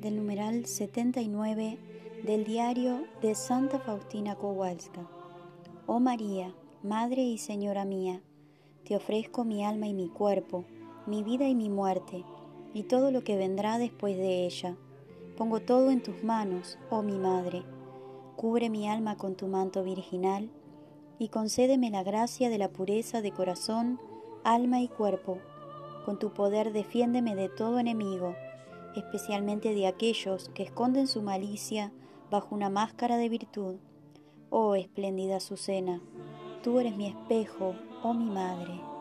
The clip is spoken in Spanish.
del numeral 79 del diario de Santa Faustina Kowalska. Oh María, Madre y Señora mía, te ofrezco mi alma y mi cuerpo, mi vida y mi muerte, y todo lo que vendrá después de ella. Pongo todo en tus manos, oh mi Madre. Cubre mi alma con tu manto virginal y concédeme la gracia de la pureza de corazón, alma y cuerpo. Con tu poder defiéndeme de todo enemigo, especialmente de aquellos que esconden su malicia bajo una máscara de virtud. Oh espléndida Azucena, tú eres mi espejo, oh mi madre.